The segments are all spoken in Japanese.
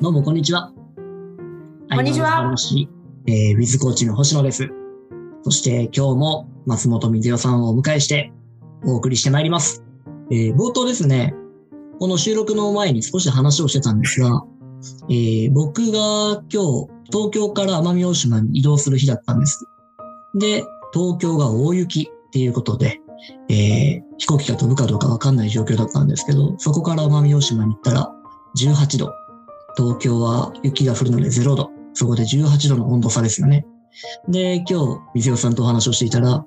どうもこんにちは。こんにちはえー、ウィズコーチの星野です。そして今日も松本水代さんをお迎えしてお送りしてまいります。えー、冒頭ですね、この収録の前に少し話をしてたんですが、えー、僕が今日東京から奄美大島に移動する日だったんです。で、東京が大雪っていうことで、えー、飛行機が飛ぶかどうかわかんない状況だったんですけど、そこから奄美大島に行ったら18度。東京は雪が降るので0度。そこで18度の温度差ですよね。で、今日、水代さんとお話をしていたら、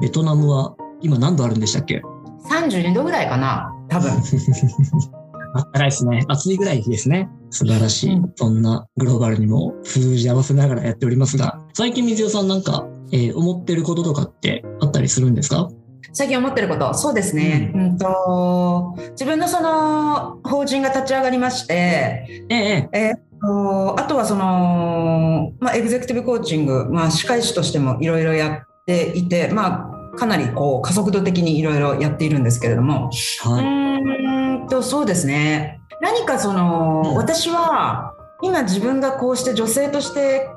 ベトナムは今何度あるんでしたっけ？32度ぐらいかな多分 あったかいですね。暑いぐらいですね。素晴らしい。うんそんなグローバルにも数字合わせながらやっておりますが、最近水代さんなんか、えー思ってることとかってあったりするんですか？最近思ってること。そうですね、うん、と自分のその法人が立ち上がりましてええ、えーとあとはその、まあ、エグゼクティブコーチング、まあ、歯科医師としてもいろいろやっていて、まあ、かなりこう加速度的にいろいろやっているんですけれども、うはい。ーんとそうですね。何かその、うん。私は今自分がこうして女性として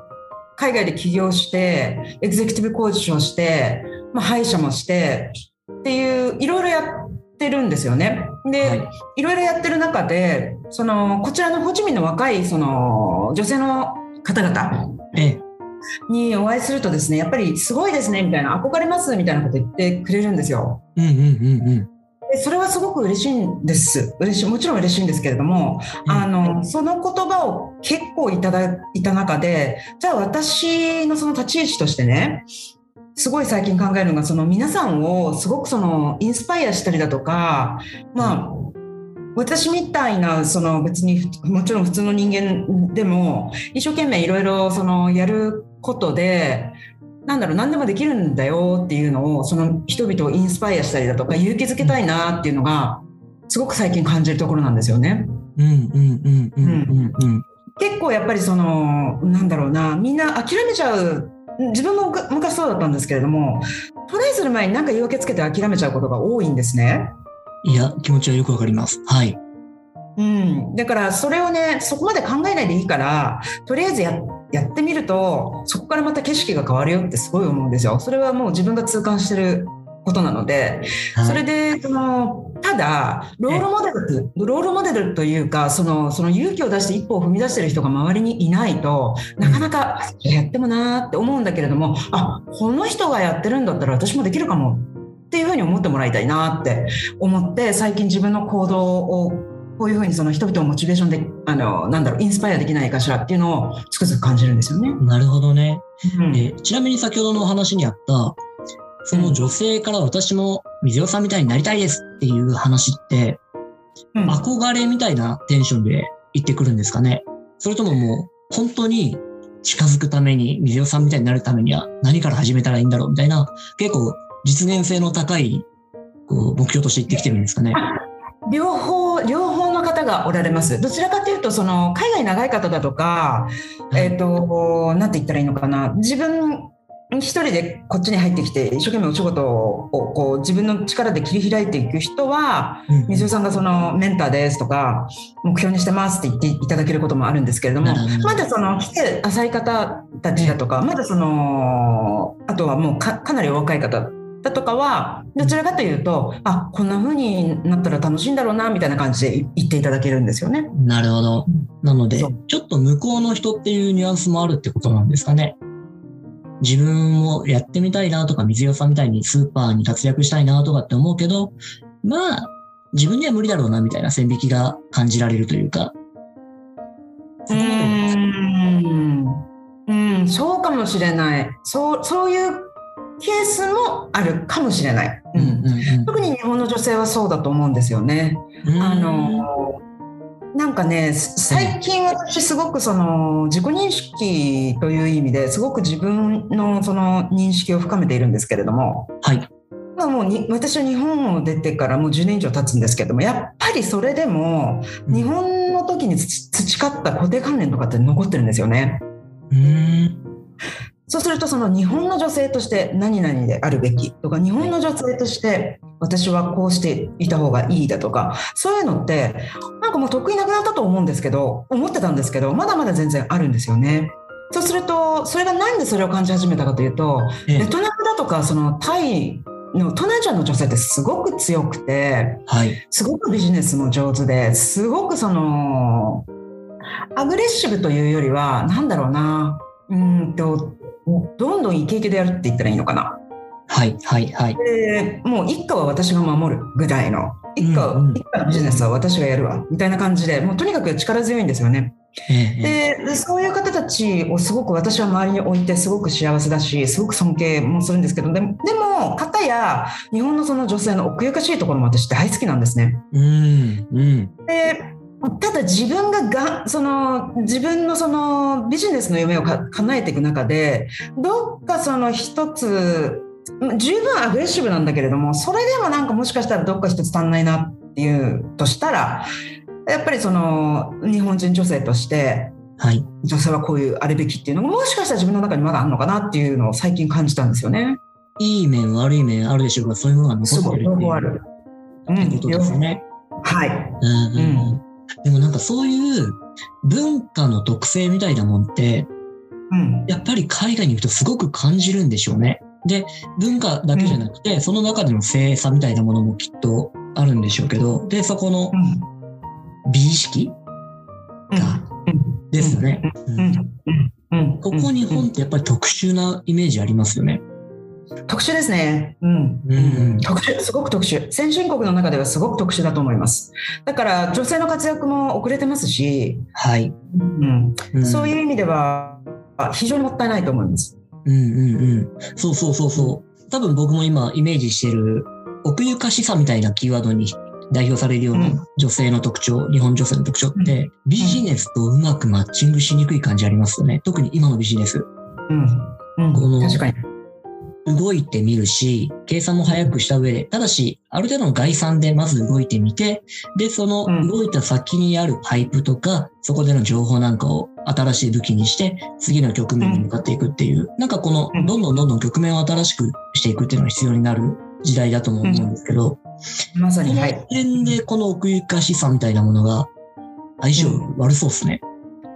海外で起業してエグゼクティブコーチをして、まあ、歯医者もしてっていういろいろやってるんですよね。で、はいい、ろいろやってる中でそのこちらのホーチミンの若いその女性の方々ええ、にお会いするとですねやっぱりすごいですねみたいな憧れますみたいなこと言ってくれるんですよ。うんうんうんうん。でそれはすごく嬉しいんです嬉しいもちろん嬉しいんですけれども、あのその言葉を結構いただいた中でじゃあ私のその立ち位置としてねすごい最近考えるのがその皆さんをすごくそのインスパイアしたりだとかまあ私みたいなその別にもちろん普通の人間でも一生懸命いろいろそのやることでなんだろう何でもできるんだよっていうのをその人々をインスパイアしたりだとか勇気づけたいなっていうのがすごく最近感じるところなんですよね。うんうんうんうんうんうん。結構やっぱりそのなんだろうなみんな諦めちゃう自分もむ昔そうだったんですけれどもトライする前に何か言い訳つけて諦めちゃうことが多いんですね。いや、気持ちはよくわかります。はい。うん、だからそれをねそこまで考えないでいいからとりあえずややってみるとそこからまた景色が変わるよってすごい思うんですよ。それはもう自分が痛感してることなので、はいそれでそのただロールモデルロールモデルというかそのその勇気を出して一歩を踏み出してる人が周りにいないとなかなかやってもなーって思うんだけれどもあこの人がやってるんだったら私もできるかもっていうふうに思ってもらいたいなって思って最近自分の行動をこういうふうにその人々をモチベーションであのなんだろうインスパイアできないかしらっていうのをつくづく感じるんですよね。なるほどね。うんえちなみに先ほどのお話にあった、その女性から私も水代さんみたいになりたいですっていう話って、うん憧れみたいなテンションで言ってくるんですかね？それとももう本当に近づくために、水代さんみたいになるためには何から始めたらいいんだろうみたいな、結構実現性の高いこう目標として言ってきてるんですかね？両方両方の方がおられます。どちらかというとその海外長い方だとか、えっ、となんて言ったらいいのかな？自分一人でこっちに入ってきて一生懸命お仕事をこう自分の力で切り開いていく人はうん水尾さんがそのメンターですとか目標にしてますって言っていただけることもあるんですけれどもまだその来て浅い方たちだとかまだそのあとはもうかかなりお若い方だとかはどちらかというとあこんな風になったら楽しいんだろうなみたいな感じで言っていただけるんですよね。なるほど。なのでちょっと向こうの人っていうニュアンスもあるってことなんですかね。自分もやってみたいなとか、水代さんみたいにスーパーに活躍したいなとかって思うけど、まあ、自分には無理だろうなみたいな線引きが感じられるというか。うんうんそうかもしれないそうそういうケースもあるかもしれない。うんうん特に日本の女性はそうだと思うんですよね。うんあのなんかね最近私すごくその自己認識という意味ですごく自分のその認識を深めているんですけれども、はい。まあ、もうに私は日本を出てからもう10年以上経つんですけどもやっぱりそれでも日本の時に培培った固定観念とかって残ってるんですよね。うん。そうするとその日本の女性として何々であるべきとか日本の女性として私はこうしていた方がいいだとかそういうのってなんかもう得意なくなったと思うんですけど思ってたんですけどまだまだ全然あるんですよね。そうするとそれがなんでそれを感じ始めたかというとベトナムだとかそのタイの東南アジアの女性ってすごく強くて、はい、すごくビジネスも上手ですごくそのアグレッシブというよりは何だろうなうんとどんどんイケイケでやるって言ったらいいのかな。はいはいはい。でもう一家は私が守るぐらいの一家,、うんうん、一家のビジネスは私がやるわみたいな感じでもうとにかく力強いんですよね。でそういう方たちをすごく私は周りに置いてすごく幸せだしすごく尊敬もするんですけどでもでも方や日本のその女性の奥ゆかしいところも私大好きなんですね。うんうん、でただ自分ががその自分のそのビジネスの夢を叶えていく中でどっかその一つ十分アグレッシブなんだけれどもそれでもなんかもしかしたらどっか一つ足んないなっていうとしたらやっぱりその日本人女性として、はい、女性はこういうあるべきっていうのがもしかしたら自分の中にまだあるのかなっていうのを最近感じたんですよね。いい面悪い面あるでしょうがそういうものが残ってるっていうある。うん、ことですね。はい。うん、うんでもなんかそういう文化の特性みたいなもんって、うん、やっぱり海外に行くとすごく感じるんでしょうね。で、文化だけじゃなくて、うん、その中での性差みたいなものもきっとあるんでしょうけど、で、そこの美意識が、ですよね。ここ日本ってやっぱり特殊なイメージありますよね。特殊ですね。うん。うん、特殊、すごく特殊。先進国の中ではすごく特殊だと思います。だから女性の活躍も遅れてますし、はい。うん。そういう意味では非常にもったいないと思います。うんうんうん。そうそうそうそう。多分僕も今イメージしてる奥ゆかしさみたいなキーワードに代表されるような女性の特徴、うん、日本女性の特徴って、ビジネスとうまくマッチングしにくい感じありますよね。特に今のビジネス。うん。うん、この確かに。動いてみるし、計算も早くした上で、ただし、ある程度の概算でまず動いてみて、で、その動いた先にあるパイプとか、そこでの情報なんかを新しい武器にして、次の局面に向かっていくっていう、なんかこの、どんどんどんどん局面を新しくしていくっていうのが必要になる時代だと思うんですけど、まさに、はい。点でこの奥ゆかしさみたいなものが、相性悪そうですね。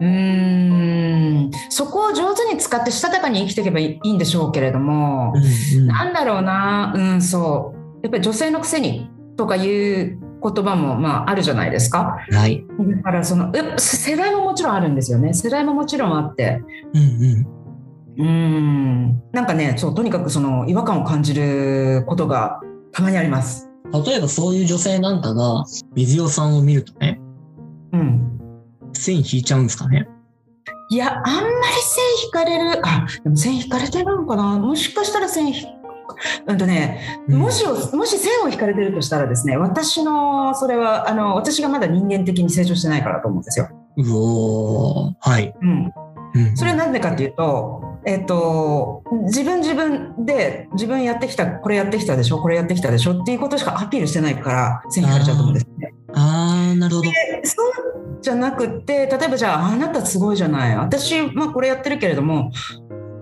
うん。そこを上手に使ってしたたかに生きていけばいいんでしょうけれども、うんうん、なんだろうな、うん、そう。やっぱり女性のくせにとかいう言葉もまああるじゃないですか。はい、だからその世代ももちろんあるんですよね。世代ももちろんあって。うんうん、うん。なんかねそうとにかくその違和感を感じることがたまにあります。例えばそういう女性なんかが水代さんを見るとね、うん、線引いちゃうんですかね。いや、あんまり線引かれる、あ、でも線引かれてるのかな。もしかしたら線引うんとね、もしもし線を引かれてるとしたらですね、私の、それは、あの、私がまだ人間的に成長してないからと思うんですよ。うおはい。うん。それはなんでかっていうと、えっ、と、自分自分で自分やってきた、これやってきたでしょ、これやってきたでしょっていうことしかアピールしてないから線引かれちゃうと思うんですね。ああ、なるほど。そうじゃなくて、例えばじゃあ、あなたすごいじゃない。私、まあこれやってるけれども、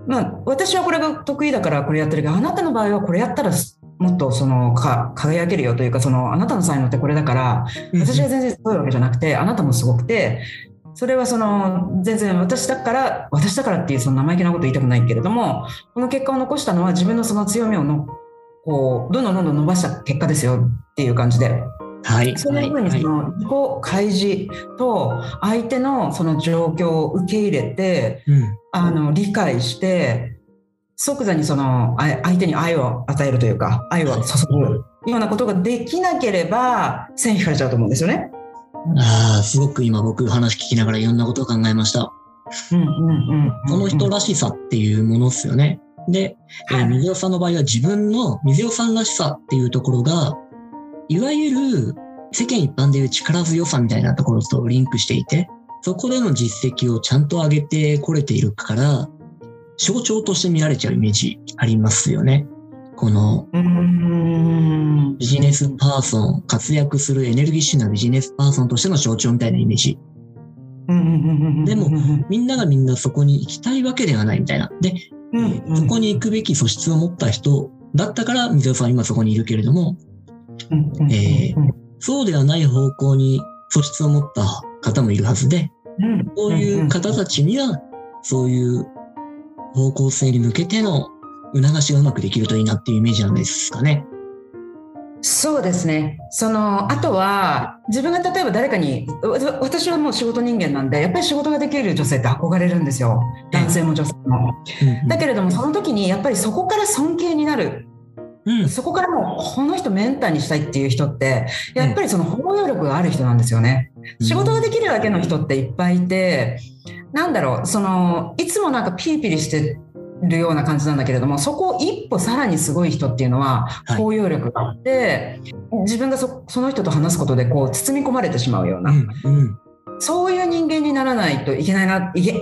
まあ私はこれが得意だからこれやってるけど、あなたの場合はこれやったらもっとそのか輝けるよというかそのあなたの才能ってこれだから私が全然すごいわけじゃなくてあなたもすごくてそれはその全然私だから私だからっていうその生意気なこと言いたくないけれどもこの結果を残したのは自分のその強みをのこうどんどんどんどん伸ばした結果ですよっていう感じではい、そういうにその自己開示と相手のその状況を受け入れて、うん、あの理解して即座にその相手に愛を与えるというか愛を注ぐようなことができなければ線引かれちゃうと思うんですよね。ああすごく今僕話聞きながらいろんなことを考えました。うんうんうんその人らしさっていうものですよね。で、はい、えー、水尾さんの場合は自分の水尾さんらしさっていうところがいわゆる世間一般でいう力強さみたいなところとリンクしていて、そこでの実績をちゃんと上げてこれているから、象徴として見られちゃうイメージありますよね。この、ビジネスパーソン、活躍するエネルギッシュなビジネスパーソンとしての象徴みたいなイメージ。でも、みんながみんなそこに行きたいわけではないみたいな。で、そこに行くべき素質を持った人だったから、水尾さんは今そこにいるけれども、えーそうではない方向に素質を持った方もいるはずで、うんそういう方たちには、そういう方向性に向けての促しがうまくできるといいなっていうイメージなんですかね。そうですね。その、あとは、自分が例えば誰かに、わ私はもう仕事人間なんで、やっぱり仕事ができる女性って憧れるんですよ。男性も女性も。だけれども、その時にやっぱりそこから尊敬になる。うん、そこからもう、この人メンターにしたいっていう人って、やっぱりその包容力がある人なんですよね。仕事ができるだけの人っていっぱいいて、なんだろう、その、いつもなんかピリピリしてるような感じなんだけれども、そこを一歩さらにすごい人っていうのは、はい。包容力があって、自分がそその人と話すことでこう包み込まれてしまうような、うん、うん、そういう人間にならないといけないな、いけ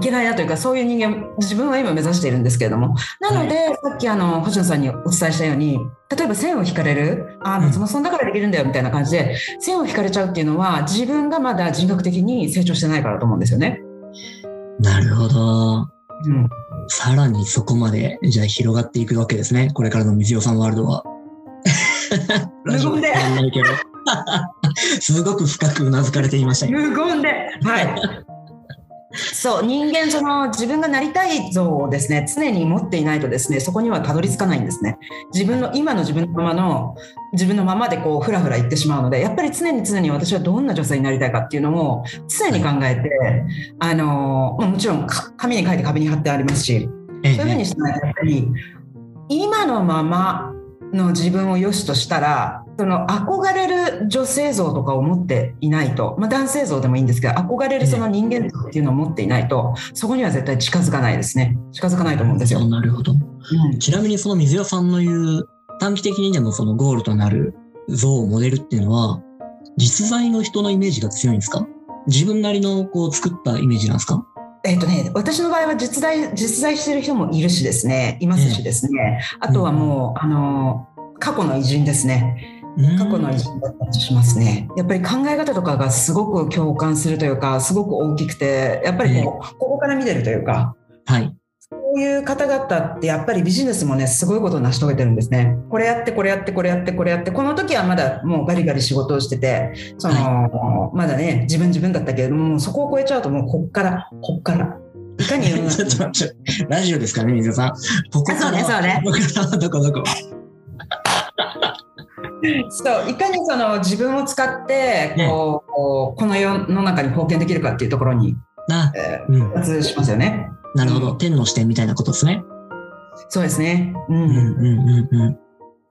いいけないなというか、そういう人間、自分は今目指しているんですけれども。なので、さっきあの、星野さんにお伝えしたように、例えば線を引かれる、ああ、うん松本さんだからできるんだよみたいな感じで、線を引かれちゃうっていうのは、自分がまだ人格的に成長してないからと思うんですよね。なるほど。うん。さらにそこまで、じゃあ広がっていくわけですね。これからの水尾さんワールドは。無言で。すごく深くうなずかれていましたよ。無言で。はい。そう人間その自分がなりたい像をですね常に持っていないとですねそこにはたどり着かないんですね。自分の今の自分のままの自分のままでこうふらふら言ってしまうのでやっぱり常に常に私はどんな女性になりたいかっていうのを常に考えて、あのまあもちろんか紙に書いて壁に貼ってありますしええ。そういうふうにしないとやっぱり今のままの自分を良しとしたらその憧れる女性像とかを持っていないと、まあ、男性像でもいいんですけど憧れるその人間像っていうのを持っていないとそこには絶対近づかないですね。近づかないと思うんですよ。なるほど。うん。ちなみにその水尾さんの言う短期的にでもそのゴールとなる像、モデルっていうのは、実在の人のイメージが強いんですか？自分なりのこう作ったイメージなんですか？えっとね、私の場合は実在実在している人もいるしですね。いますしですね、あとはもうあの過去の偉人ですね過去の偉人だったりしますね。やっぱり考え方とかがすごく共感するというか、すごく大きくて、やっぱりこう、ここから見てるというか、はい。そういう方々ってやっぱりビジネスもね、すごいことを成し遂げてるんですね。これやって、これやって、これやって、これやって、この時はまだもうガリガリ仕事をしてて、その、まだね、自分自分だったけれども、そこを超えちゃうともうこっから、こっから。いかに ちょっと待って、ラジオですかね、水尾さん。ここからそうねそうねどこどこ？そういかにその自分を使ってこう、こうこの世の中に貢献できるかっていうところに、な、えうん。しますよね。なるほど。天の視点みたいなことですね。そうですね。うん。うんうんうんうん。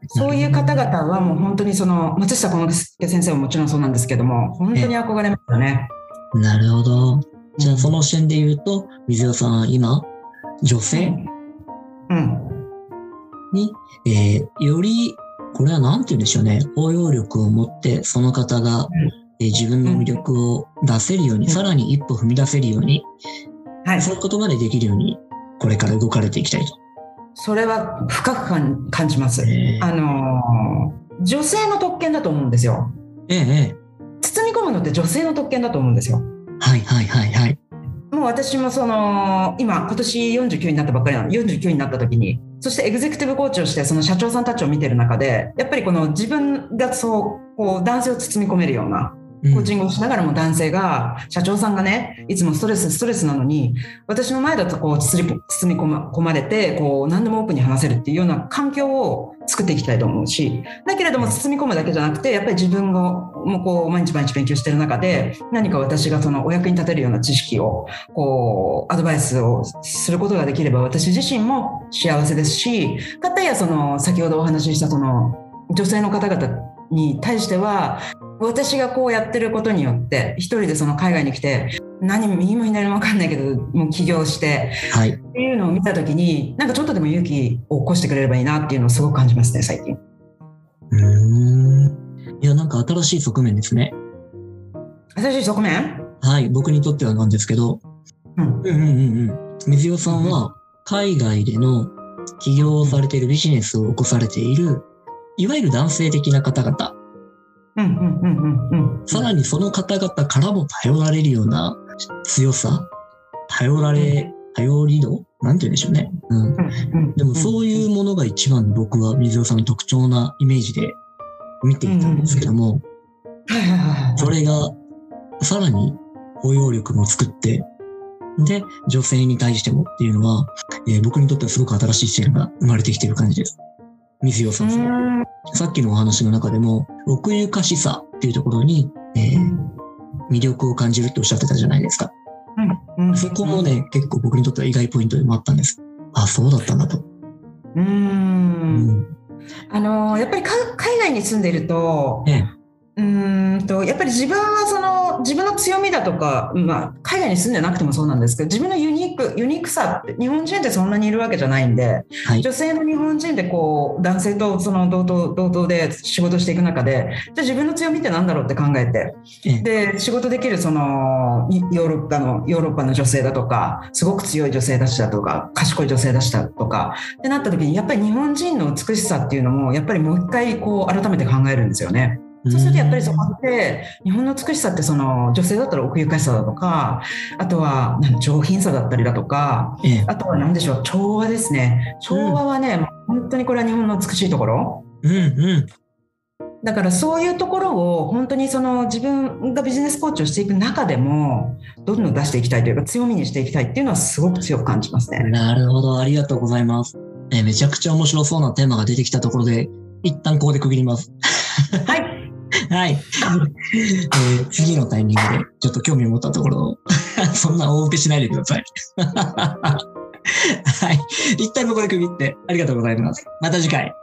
そういう方々はもう本当にその松下幸之助先生ももちろんそうなんですけども、本当に憧れますよね。なるほど。じゃあその視点で言うと、水尾さんは今、女性うん。に、えーより、これはなんて言うんでしょうね、包容力を持って、その方が、えー自分の魅力を出せるように、うんさらに一歩踏み出せるように、はい。そういうことまでできるように、これから動かれていきたいと。それは深く感感じます。えーあのー女性の特権だと思うんですよ。えええ包み込むのって女性の特権だと思うんですよ。えはいはいはいはい。もう私もその今今年49になったばっかりなの49になった時にそしてエグゼクティブコーチをしてその社長さんたちを見てる中でやっぱりこの自分がそうこう男性を包み込めるようなコーチングをしながらも男性が社長さんがねいつもストレスストレスなのに私の前だとこう包み込まれてこう何でもオープンに話せるっていうような環境を作っていきたいと思うしだけれども包み込むだけじゃなくてやっぱり自分がもうこう毎日毎日勉強してる中で何か私がそのお役に立てるような知識をこうアドバイスをすることができれば私自身も幸せですしかたやその先ほどお話ししたその女性の方々に対しては私がこうやってることによって一人でその海外に来て何も右も左も分かんないけどもう起業してはい。っていうのを見た時になんかちょっとでも勇気を起こしてくれればいいなっていうのをすごく感じますね最近。うーん。いや、なんか新しい側面ですね。新しい側面？はい。僕にとってはなんですけど、うんうんうんうんうん。水尾さんは、海外での起業をされているビジネスを起こされている、いわゆる男性的な方々、さらにその方々からも頼られるような強さ、頼られ、頼り度なんて言うんでしょうね。うん。うんでもそういうものが一番僕は水尾さんの特徴なイメージで見ていたんですけども、それがさらに包容力も作って、で、女性に対してもっていうのは、えー僕にとってはすごく新しい視点が生まれてきている感じです。水尾さん、うんさっきのお話の中でも、奥ゆかしさっていうところに、えー魅力を感じるっておっしゃってたじゃないですか。うんそこもね、結構僕にとっては意外ポイントでもあったんです。あ、そうだったんだと。ううんん。あのやっぱりか海外に住んでいるとええうーんとやっぱり自分はその自分の強みだとか、まあ、海外に住んでなくてもそうなんですけど自分のユニークユニークさって日本人ってそんなにいるわけじゃないんではい。女性の日本人でこう男性とその同等同等で仕事していく中でじゃあ自分の強みって何だろうって考えてええで仕事できるそのいヨーロッパのヨーロッパの女性だとかすごく強い女性たちだとか賢い女性だしだとかってなった時にやっぱり日本人の美しさっていうのもやっぱりもう一回こう改めて考えるんですよね。そうするとやっぱりそこって日本の美しさってその女性だったら奥ゆかしさだとかあとは上品さだったりだとかええ。あとは何でしょう調和ですね調和はね、本当にこれは日本の美しいところうんうん。だからそういうところを本当にその自分がビジネスコーチをしていく中でもどんどん出していきたいというか強みにしていきたいっていうのはすごく強く感じますね。なるほど。ありがとうございます。えーめちゃくちゃ面白そうなテーマが出てきたところで、一旦ここで区切ります。はい。はい。えー次のタイミングで、ちょっと興味を持ったところ、そんな大受けしないでください。はい。一旦ここで区切って、ありがとうございます。また次回。